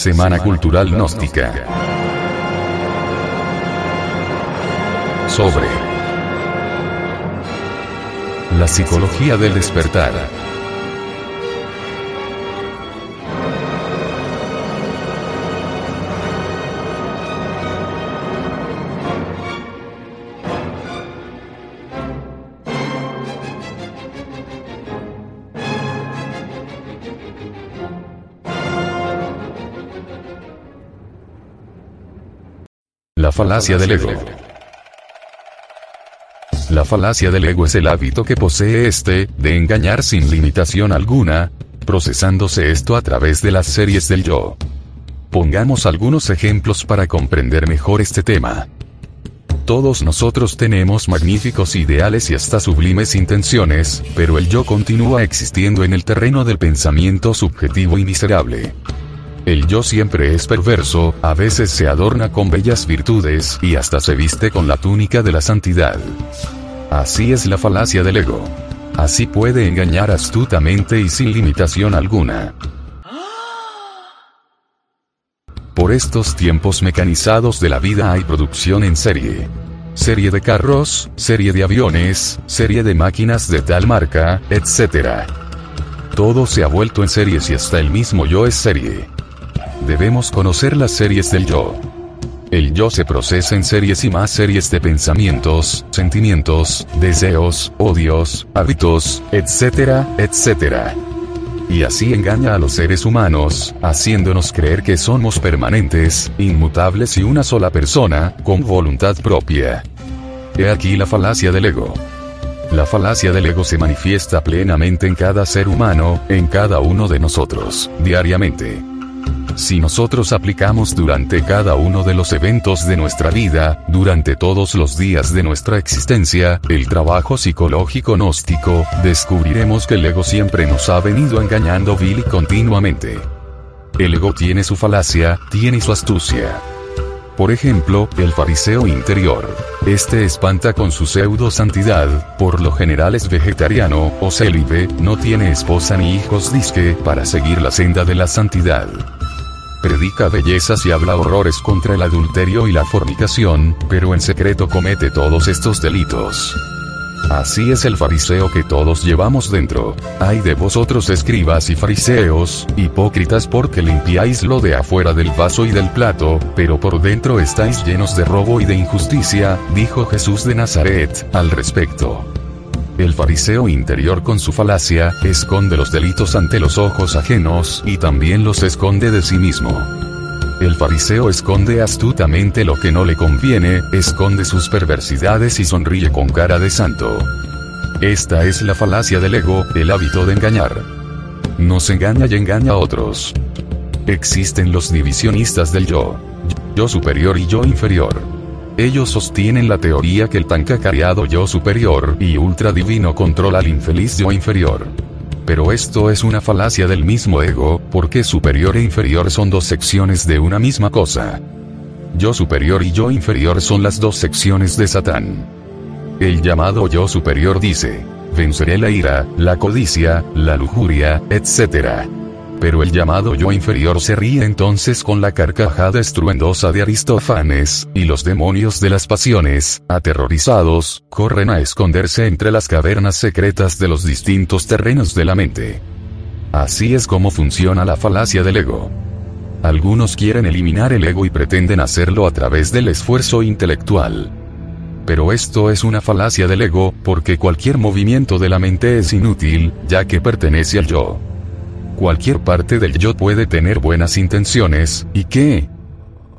Semana Cultural Gnóstica. Sobre la psicología del despertar. Falacia del ego. La falacia del ego es el hábito que posee este, de engañar sin limitación alguna, procesándose esto a través de las series del yo. Pongamos algunos ejemplos para comprender mejor este tema. Todos nosotros tenemos magníficos ideales y hasta sublimes intenciones, pero el yo continúa existiendo en el terreno del pensamiento subjetivo y miserable. El yo siempre es perverso, a veces se adorna con bellas virtudes y hasta se viste con la túnica de la santidad. Así es la falacia del ego. Así puede engañar astutamente y sin limitación alguna. Por estos tiempos mecanizados de la vida hay producción en serie. Serie de carros, serie de aviones, serie de máquinas de tal marca, etc. Todo se ha vuelto en series y hasta el mismo yo es serie. Debemos conocer las series del yo. El yo se procesa en series y más series de pensamientos, sentimientos, deseos, odios, hábitos, etcétera, etcétera. Y así engaña a los seres humanos, haciéndonos creer que somos permanentes, inmutables y una sola persona, con voluntad propia. He aquí la falacia del ego. La falacia del ego se manifiesta plenamente en cada ser humano, en cada uno de nosotros, diariamente. Si nosotros aplicamos durante cada uno de los eventos de nuestra vida, durante todos los días de nuestra existencia, el trabajo psicológico gnóstico, descubriremos que el ego siempre nos ha venido engañando vil y continuamente. El ego tiene su falacia, tiene su astucia. Por ejemplo, el fariseo interior. Este espanta con su pseudo santidad, por lo general es vegetariano, o célibe, no tiene esposa ni hijos disque, para seguir la senda de la santidad predica bellezas y habla horrores contra el adulterio y la fornicación, pero en secreto comete todos estos delitos. Así es el fariseo que todos llevamos dentro. Ay de vosotros escribas y fariseos, hipócritas porque limpiáis lo de afuera del vaso y del plato, pero por dentro estáis llenos de robo y de injusticia, dijo Jesús de Nazaret, al respecto. El fariseo interior con su falacia, esconde los delitos ante los ojos ajenos, y también los esconde de sí mismo. El fariseo esconde astutamente lo que no le conviene, esconde sus perversidades y sonríe con cara de santo. Esta es la falacia del ego, el hábito de engañar. Nos engaña y engaña a otros. Existen los divisionistas del yo. Yo superior y yo inferior. Ellos sostienen la teoría que el tan cacareado yo superior y ultra divino controla al infeliz yo inferior. Pero esto es una falacia del mismo ego, porque superior e inferior son dos secciones de una misma cosa. Yo superior y yo inferior son las dos secciones de Satán. El llamado yo superior dice, venceré la ira, la codicia, la lujuria, etc pero el llamado yo inferior se ríe entonces con la carcajada estruendosa de Aristófanes, y los demonios de las pasiones, aterrorizados, corren a esconderse entre las cavernas secretas de los distintos terrenos de la mente. Así es como funciona la falacia del ego. Algunos quieren eliminar el ego y pretenden hacerlo a través del esfuerzo intelectual. Pero esto es una falacia del ego, porque cualquier movimiento de la mente es inútil, ya que pertenece al yo cualquier parte del yo puede tener buenas intenciones, ¿y qué?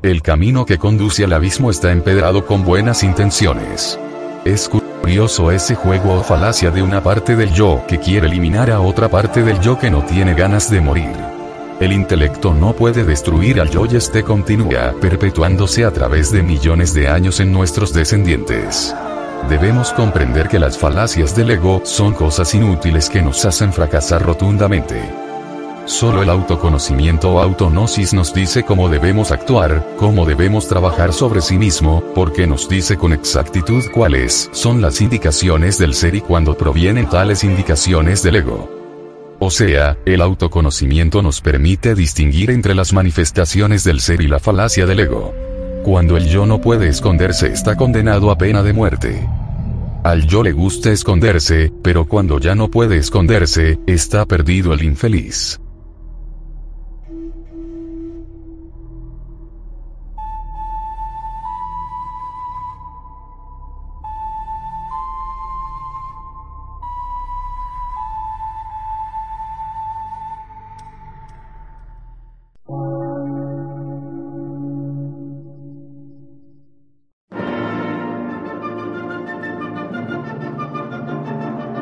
El camino que conduce al abismo está empedrado con buenas intenciones. Es curioso ese juego o falacia de una parte del yo que quiere eliminar a otra parte del yo que no tiene ganas de morir. El intelecto no puede destruir al yo y este continúa perpetuándose a través de millones de años en nuestros descendientes. Debemos comprender que las falacias del ego son cosas inútiles que nos hacen fracasar rotundamente. Solo el autoconocimiento o autonosis nos dice cómo debemos actuar, cómo debemos trabajar sobre sí mismo, porque nos dice con exactitud cuáles son las indicaciones del ser y cuándo provienen tales indicaciones del ego. O sea, el autoconocimiento nos permite distinguir entre las manifestaciones del ser y la falacia del ego. Cuando el yo no puede esconderse está condenado a pena de muerte. Al yo le gusta esconderse, pero cuando ya no puede esconderse, está perdido el infeliz.